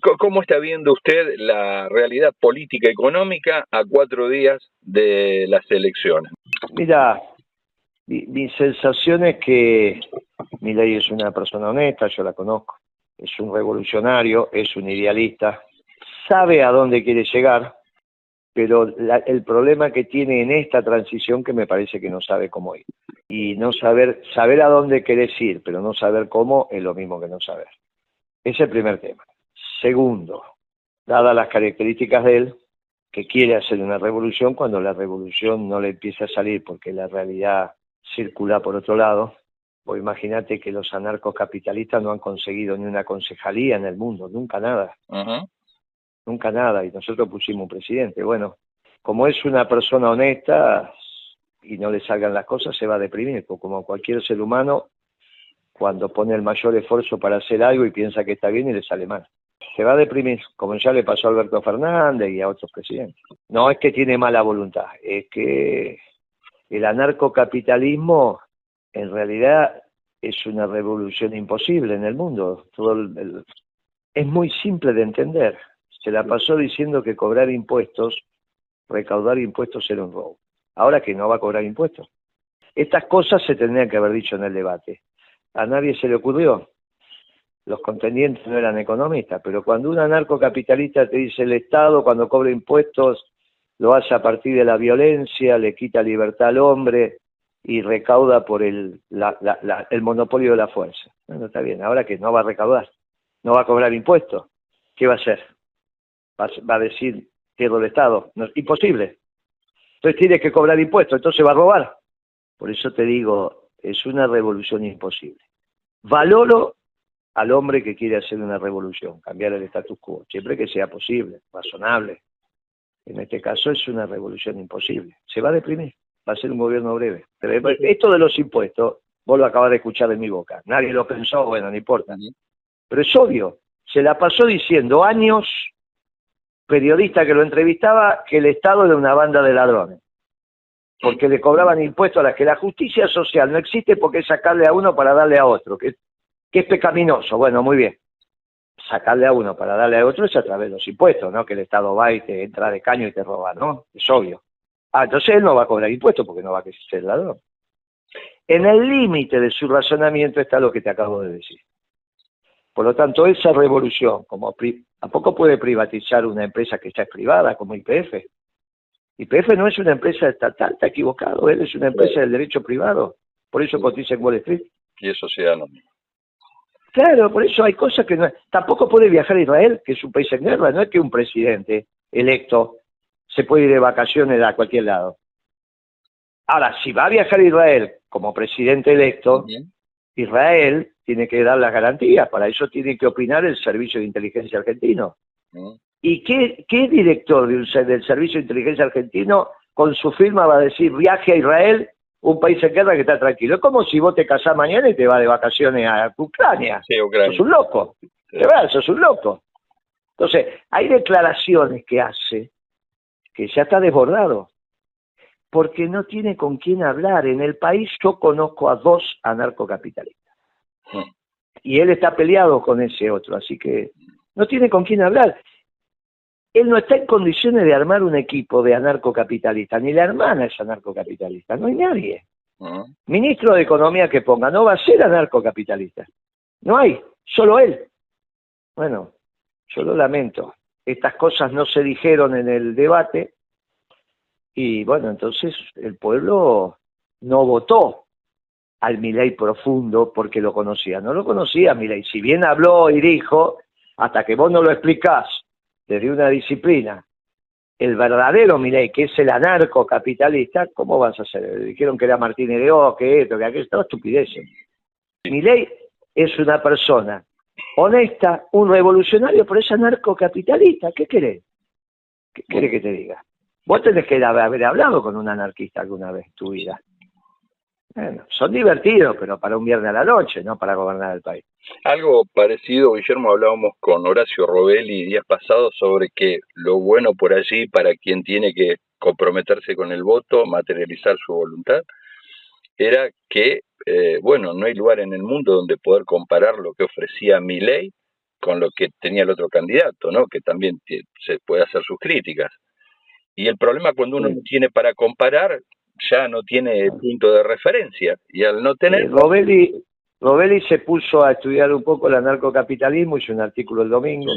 ¿Cómo está viendo usted la realidad política económica a cuatro días de las elecciones? Mira, mi, sensación es que Milei es una persona honesta, yo la conozco, es un revolucionario, es un idealista, sabe a dónde quiere llegar, pero el problema que tiene en esta transición que me parece que no sabe cómo ir. Y no saber, saber a dónde querés ir, pero no saber cómo es lo mismo que no saber. Es el primer tema. Segundo, dadas las características de él, que quiere hacer una revolución cuando la revolución no le empieza a salir porque la realidad circula por otro lado, pues imagínate que los anarcocapitalistas no han conseguido ni una concejalía en el mundo, nunca nada nunca nada, y nosotros pusimos un presidente. Bueno, como es una persona honesta y no le salgan las cosas, se va a deprimir, porque como cualquier ser humano, cuando pone el mayor esfuerzo para hacer algo y piensa que está bien y le sale mal. Se va a deprimir, como ya le pasó a Alberto Fernández y a otros presidentes. No es que tiene mala voluntad, es que el anarcocapitalismo en realidad es una revolución imposible en el mundo. Es muy simple de entender se la pasó diciendo que cobrar impuestos, recaudar impuestos era un robo. Ahora que no va a cobrar impuestos. Estas cosas se tendrían que haber dicho en el debate. A nadie se le ocurrió. Los contendientes no eran economistas, pero cuando un anarcocapitalista te dice el Estado cuando cobra impuestos lo hace a partir de la violencia, le quita libertad al hombre y recauda por el, el monopolio de la fuerza. Bueno, está bien, ahora que no va a recaudar, no va a cobrar impuestos, ¿qué va a hacer? va, a decir quiero el Estado. No, imposible. Entonces tiene que cobrar impuestos, entonces va a robar. Por eso te digo, es una revolución imposible. Valoro al hombre que quiere hacer una revolución, cambiar el status quo, siempre que sea posible, razonable. En este caso es una revolución imposible. Se va a deprimir, va a ser un gobierno breve. Pero esto de los impuestos, vos lo acabas de escuchar de mi boca. Nadie lo pensó, bueno, no importa. Pero es obvio, se la pasó diciendo años periodista que lo entrevistaba que el Estado era una banda de ladrones, porque le cobraban impuestos a las que la justicia social no existe porque es sacarle a uno para darle a otro, que, que es pecaminoso. Bueno, muy bien. Sacarle a uno para darle a otro es a través de los impuestos, ¿no? Que el Estado va y te entra de caño y te roba, ¿no? Es obvio. Ah, entonces él no va a cobrar impuestos porque no va a ser ladrón. En el límite de su razonamiento está lo que te acabo de decir. Por lo tanto, esa revolución, como tampoco puede privatizar una empresa que está es privada, como IPF. IPF no es una empresa estatal, está equivocado, él es una empresa del derecho privado, por eso cotiza en Wall Street. Y es sociedad anónima. Claro, por eso hay cosas que no... Tampoco puede viajar a Israel, que es un país en guerra, no es que un presidente electo se puede ir de vacaciones a cualquier lado. Ahora, si va a viajar a Israel como presidente electo, Israel tiene que dar las garantías, para eso tiene que opinar el Servicio de Inteligencia Argentino. ¿Y qué, qué director de un, del Servicio de Inteligencia Argentino con su firma va a decir viaje a Israel, un país en guerra que está tranquilo? Es como si vos te casás mañana y te vas de vacaciones a Ucrania. Sí, Ucrania. Sos un loco. De verdad, sos un loco. Entonces, hay declaraciones que hace que ya está desbordado porque no tiene con quién hablar. En el país yo conozco a dos anarcocapitalistas. Y él está peleado con ese otro, así que no tiene con quién hablar. Él no está en condiciones de armar un equipo de anarcocapitalistas, ni la hermana es anarcocapitalista, no hay nadie. Ministro de Economía que ponga, no va a ser anarcocapitalista. No hay, solo él. Bueno, yo lo lamento. Estas cosas no se dijeron en el debate, y bueno, entonces el pueblo no votó al Milei profundo porque lo conocía. No lo conocía Milei. Si bien habló y dijo, hasta que vos no lo explicás desde una disciplina, el verdadero Milei, que es el anarcocapitalista, ¿cómo vas a hacer? Dijeron que era Martín Hereó, que esto, que aquello, todo estupideces. Milei es una persona honesta, un revolucionario, pero es anarcocapitalista. ¿Qué querés? ¿Qué querés que te diga? Vos tenés que haber hablado con un anarquista alguna vez en tu vida. Bueno, son divertidos, pero para un viernes a la noche, no para gobernar el país. Algo parecido, Guillermo, hablábamos con Horacio Robelli días pasados sobre que lo bueno por allí para quien tiene que comprometerse con el voto, materializar su voluntad, era que, eh, bueno, no hay lugar en el mundo donde poder comparar lo que ofrecía mi ley con lo que tenía el otro candidato, ¿no? Que también se puede hacer sus críticas. Y el problema cuando uno no tiene para comparar, ya no tiene punto de referencia. Y al no tener... Eh, Robelli, se puso a estudiar un poco el anarcocapitalismo, hizo un artículo el domingo,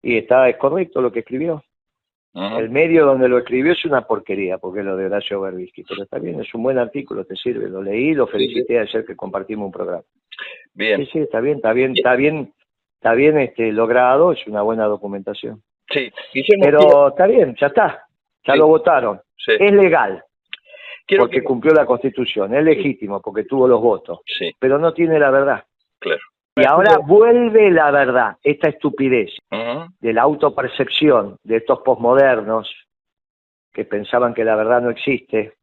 y está, es correcto lo que escribió. El medio donde lo escribió es una porquería, porque es lo de Horacio Berbisky, pero está bien, es un buen artículo, te sirve, lo leí, lo felicité ayer que compartimos un programa. Bien. Sí, sí, está bien, está bien, está bien, está bien este, logrado, es una buena documentación. Sí, pero está bien, ya está, ya lo votaron. Es legal, porque cumplió la Constitución, es legítimo porque tuvo los votos, pero no tiene la verdad. Claro. Y ahora vuelve la verdad, esta estupidez de la autopercepción de estos posmodernos que pensaban que la verdad no existe.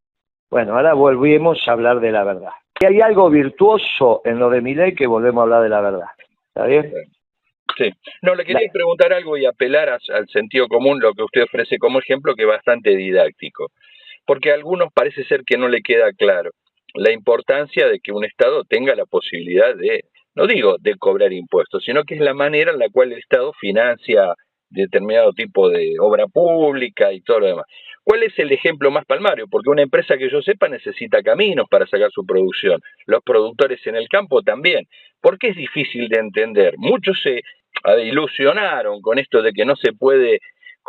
Bueno, ahora volvemos a hablar de la verdad. Y hay algo virtuoso en lo de mi ley que volvemos a hablar de la verdad. ¿Está bien? Sí. No, le quería preguntar algo y apelar al sentido común, lo que usted ofrece como ejemplo, que es bastante didáctico. Porque a algunos parece ser que no le queda claro la importancia de que un Estado tenga la posibilidad de no digo de cobrar impuestos, sino que es la manera en la cual el Estado financia determinado tipo de obra pública y todo lo demás. ¿Cuál es el ejemplo más palmario? Porque una empresa que yo sepa necesita caminos para sacar su producción. Los productores en el campo también. ¿Por qué es difícil de entender? Muchos se ilusionaron con esto de que no se puede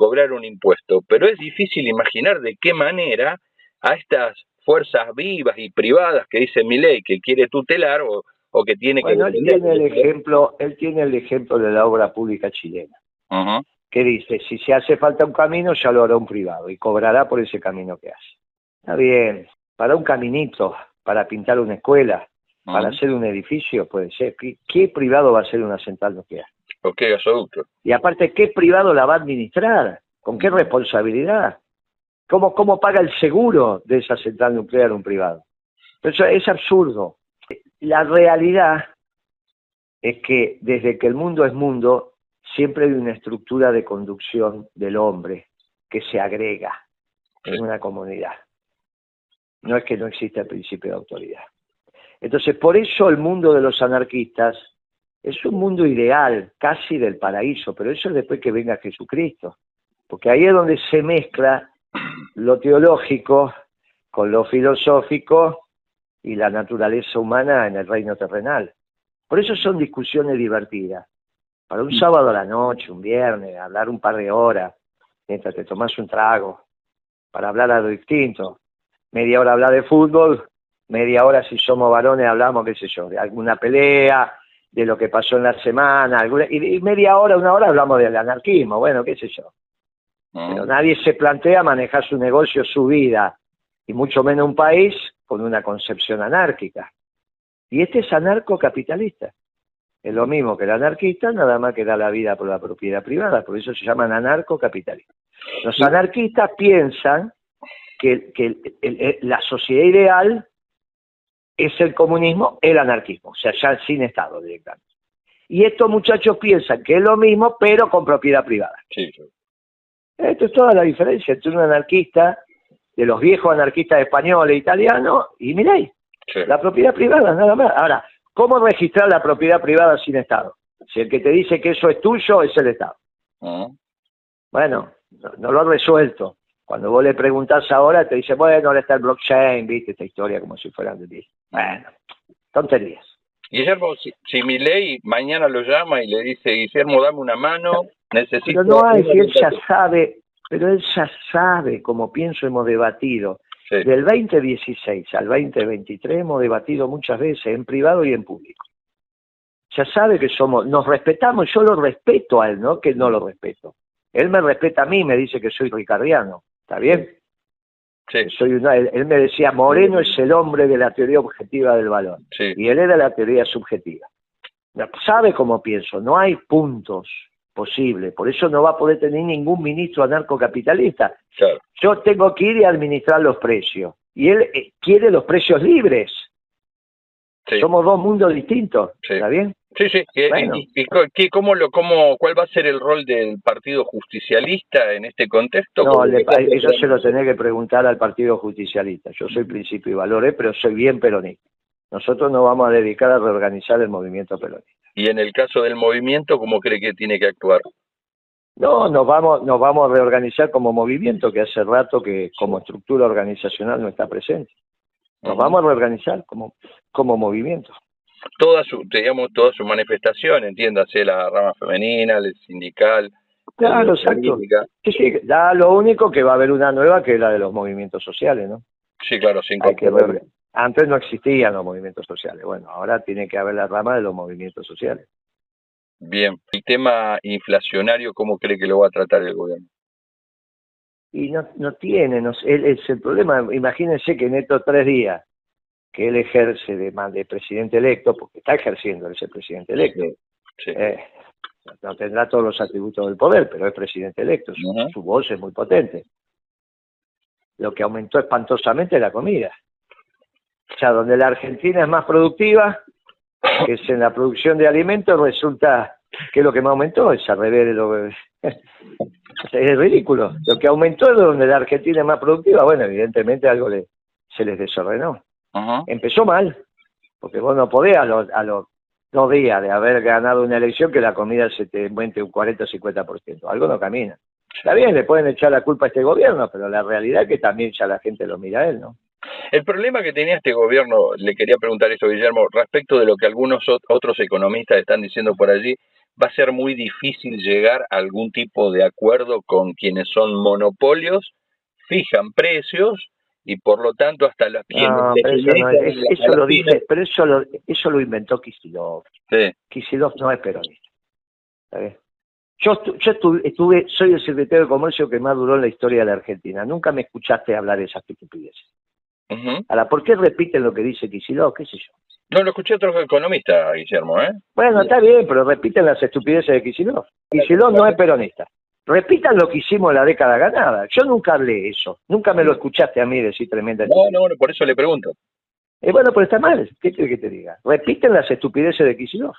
cobrar un impuesto, pero es difícil imaginar de qué manera a estas fuerzas vivas y privadas que dice mi ley que quiere tutelar o, o que tiene bueno, Él tiene el ejemplo, él tiene el ejemplo de la obra pública chilena, que dice, si se hace falta un camino, ya lo hará un privado y cobrará por ese camino que hace. Está bien, para un caminito, para pintar una escuela, para hacer un edificio, puede ser. ¿Qué, privado va a ser una central nuclear? Ok, gasoducto. Y aparte, ¿qué privado la va a administrar? ¿Con qué responsabilidad? ¿Cómo, cómo paga el seguro de esa central nuclear un privado? Eso es absurdo. La realidad es que desde que el mundo es mundo, siempre hay una estructura de conducción del hombre que se agrega en una comunidad. No es que no exista el principio de autoridad. Entonces, por eso el mundo de los anarquistas es un mundo ideal, casi del paraíso, pero eso es después que venga Jesucristo, porque ahí es donde se mezcla lo teológico con lo filosófico y la naturaleza humana en el reino terrenal. Por eso son discusiones divertidas. Para un mm. sábado a la noche, un viernes, hablar un par de horas, mientras te tomas un trago, para hablar algo distinto. Media hora hablar de fútbol, media hora si somos varones hablamos, qué sé yo, de alguna pelea, de lo que pasó en la semana, alguna, y, media hora, una hora hablamos del anarquismo, bueno, qué sé yo. Mm. Pero nadie se plantea manejar su negocio, su vida, y mucho menos un país con una concepción anárquica. Y este es anarcocapitalista. Es lo mismo que el anarquista, nada más que da la vida por la propiedad privada, por eso se llaman anarcocapitalistas. Los anarquistas piensan que, la sociedad ideal es el comunismo, el anarquismo, o sea, ya sin Estado directamente. Y estos muchachos piensan que es lo mismo, pero con propiedad privada. Sí, Esto es toda la diferencia entre un anarquista de los viejos anarquistas españoles, italianos, y miráis, la propiedad privada, nada más. Ahora, ¿cómo registrar la propiedad privada sin Estado? Si el que te dice que eso es tuyo es el Estado. Ah. Bueno, no, lo han resuelto. Cuando vos le preguntás ahora, te dice, bueno, ahora está el blockchain, viste, esta historia como si fueran de. Bueno, tonterías. Guillermo, si, mi ley mañana lo llama y le dice, Guillermo, dame una mano, necesito... Pero no hay, si él ya sabe, pero él ya sabe, como pienso hemos debatido, del 2016 al 2023 hemos debatido muchas veces en privado y en público. Ya sabe que somos, nos respetamos, yo lo respeto a él, ¿no? Que no lo respeto. Él me respeta a mí, me dice que soy ricardiano, ¿está bien? Sí. Soy una, él, me decía, Moreno es el hombre de la teoría objetiva del valor, y él de la teoría subjetiva. Sabe cómo pienso, no hay puntos posible. Por eso no va a poder tener ningún ministro anarcocapitalista. Yo tengo que ir y administrar los precios. Y él eh, quiere los precios libres. Somos dos mundos distintos. ¿Está bien? Sí, sí. ¿Y, cómo lo, cómo, ¿Cuál va a ser el rol del Partido Justicialista en este contexto? No, eso se lo tenés que preguntar al Partido Justicialista. Yo soy principio y valores, pero soy bien peronista. Nosotros nos vamos a dedicar a reorganizar el movimiento peronista. Y en el caso del movimiento, ¿cómo cree que tiene que actuar? No, nos vamos, nos vamos a reorganizar como movimiento, que hace rato que como estructura organizacional no está presente. Nos vamos a reorganizar como, como movimiento. Toda su, digamos, toda su manifestación, entiéndase, la rama femenina, el sindical. Claro, exacto. Sí, sí, ya lo único que va a haber una nueva que es la de los movimientos sociales, ¿no? Sí, claro, sin que Antes no existían los movimientos sociales. Bueno, ahora tiene que haber la rama de los movimientos sociales. Bien. El tema inflacionario, ¿cómo cree que lo va a tratar el gobierno? Y no, no tiene, no, es el problema. Imagínense que en estos tres días que él ejerce de, de presidente electo, porque está ejerciendo ese presidente electo, eh, no tendrá todos los atributos del poder, pero es presidente electo, su, voz es muy potente. Lo que aumentó espantosamente es la comida. O sea, donde la Argentina es más productiva, que es en la producción de alimentos, resulta que lo que más aumentó es al revés lo es ridículo. Lo que aumentó es donde la Argentina es más productiva, bueno, evidentemente algo le, se les desordenó. Empezó mal, porque vos no podés a los, a los dos días de haber ganado una elección que la comida se te aumente un 40 o 50%. Algo no camina. Está bien, le pueden echar la culpa a este gobierno, pero la realidad es que también ya la gente lo mira a él, ¿no? El problema que tenía este gobierno, le quería preguntar esto, Guillermo, respecto de lo que algunos otros economistas están diciendo por allí, va a ser muy difícil llegar a algún tipo de acuerdo con quienes son monopolios, fijan precios y por lo tanto hasta las no, pero eso, lo dice, pero eso lo, eso lo inventó Kisilov. Sí. Kisilov no es peronista. Yo, yo estuve, estuve, soy el secretario de comercio que más duró en la historia de la Argentina. Nunca me escuchaste hablar de esas estupideces. Ahora, ¿por qué repiten lo que dice Kisilov? ¿Qué sé yo? No, lo escuché a otro economista, Guillermo, ¿eh? Bueno, está bien, pero repiten las estupideces de Kisilov. Kisilov no es peronista. Repitan lo que hicimos la década ganada. Yo nunca hablé eso. Nunca me lo escuchaste a mí decir tremenda No, no, por eso le pregunto. Eh, bueno, pero está mal. ¿Qué quiere que te diga? Repiten las estupideces de Kisilov.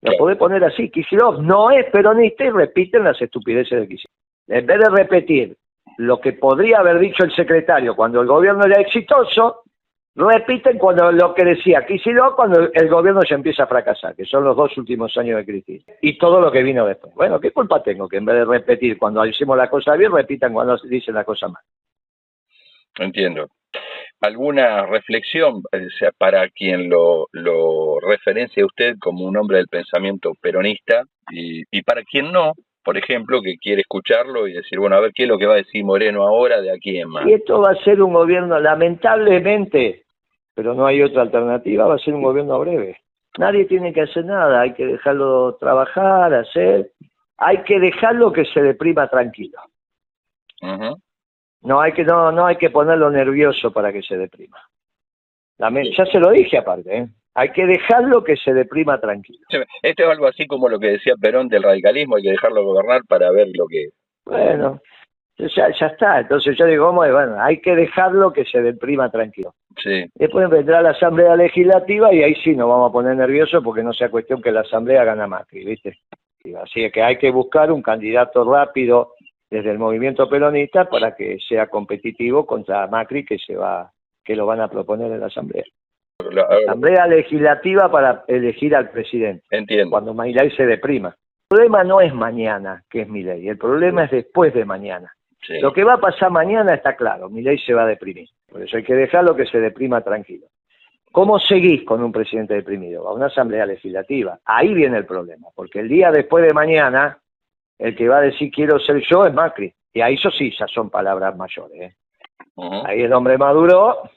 Lo podés poner así. Kisilov no es peronista y repiten las estupideces de Kisilov. En vez de repetir lo que podría haber dicho el secretario cuando el gobierno era exitoso, repiten cuando lo que decía Kicillof cuando el gobierno ya empieza a fracasar, que son los dos últimos años de crisis, y todo lo que vino después. Bueno, ¿qué culpa tengo que en vez de repetir cuando hicimos la cosa bien, repitan cuando dicen la cosa mal? Entiendo. ¿Alguna reflexión eh, para quien lo, lo referencia a usted como un hombre del pensamiento peronista y, y para quien no, por ejemplo, que quiere escucharlo y decir, bueno, a ver qué es lo que va a decir Moreno ahora de aquí en más. Y esto va a ser un gobierno, lamentablemente, pero no hay otra alternativa, va a ser un gobierno breve. Nadie tiene que hacer nada, hay que dejarlo trabajar, hacer, hay que dejarlo que se deprima tranquilo. No hay que no no hay que ponerlo nervioso para que se deprima. Ya se lo dije aparte, ¿eh? Hay que dejarlo que se deprima tranquilo. Esto es algo así como lo que decía Perón del radicalismo, hay que dejarlo gobernar para ver lo que... Bueno, ya, ya está. Entonces yo digo, bueno, hay que dejarlo que se deprima tranquilo. Sí. Después vendrá la Asamblea Legislativa y ahí sí nos vamos a poner nerviosos porque no sea cuestión que la Asamblea gana Macri, ¿viste? Así que hay que buscar un candidato rápido desde el movimiento peronista para que sea competitivo contra Macri que se va que lo van a proponer en la Asamblea. La, Asamblea Legislativa para elegir al presidente. Entiendo. Cuando Milei se deprima. El problema no es mañana, que es Milei, el problema es después de mañana. Lo que va a pasar mañana está claro, Milei se va a deprimir. Por eso hay que dejarlo que se deprima tranquilo. ¿Cómo seguís con un presidente deprimido? A una asamblea legislativa. Ahí viene el problema, porque el día después de mañana, el que va a decir quiero ser yo es Macri. Y ahí eso sí, ya son palabras mayores. ¿eh? Ahí el hombre maduro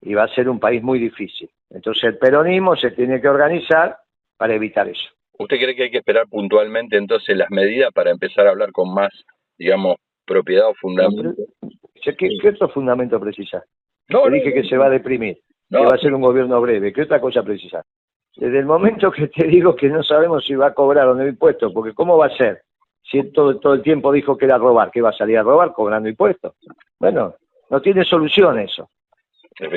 y va a ser un país muy difícil. Entonces el peronismo se tiene que organizar para evitar eso. ¿Usted cree que hay que esperar puntualmente entonces las medidas para empezar a hablar con más, digamos, propiedad o fundamento? ¿Qué, otro fundamento precisa? No, dije que se va a deprimir, que va a ser un gobierno breve. ¿Qué otra cosa precisa? Desde el momento que te digo que no sabemos si va a cobrar o no impuestos, porque ¿cómo va a ser? Si todo, todo el tiempo dijo que era robar, que va a salir a robar cobrando impuestos. Bueno, no tiene solución eso.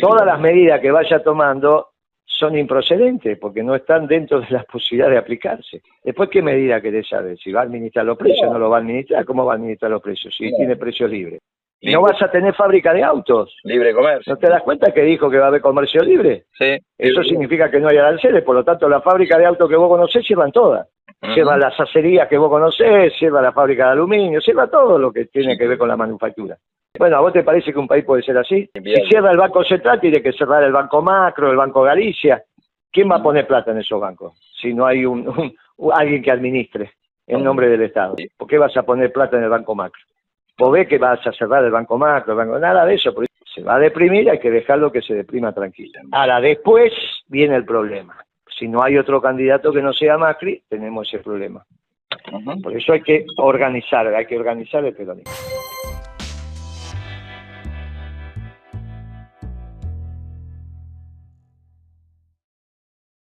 Todas las medidas que vaya tomando son improcedentes porque no están dentro de las posibilidades de aplicarse. Después, ¿qué medida querés saber? Si va a administrar los precios, no lo va a administrar, ¿cómo va a administrar los precios? Si tiene precios libres. no vas a tener fábrica de autos. Libre comercio. ¿No te das cuenta que dijo que va a haber comercio libre? Sí. Eso significa que no hay aranceles, por lo tanto la fábrica de autos que vos conocés cierran todas. Cierran las acerías que vos conocés, cierra la fábrica de aluminio, cierra todo lo que tiene que ver con la manufactura. Bueno, ¿a vos te parece que un país puede ser así? Si cierra el Banco Central, tiene que cerrar el Banco Macro, el Banco Galicia. ¿Quién va a poner plata en esos bancos si no hay un, alguien que administre en nombre del Estado? ¿Por qué vas a poner plata en el Banco Macro? Vos ves que vas a cerrar el Banco Macro, el banco, nada de eso, se va a deprimir, hay que dejarlo que se deprima tranquilo. Ahora, después viene el problema. Si no hay otro candidato que no sea Macri, tenemos ese problema. Por eso hay que organizar, hay que organizar el peronismo.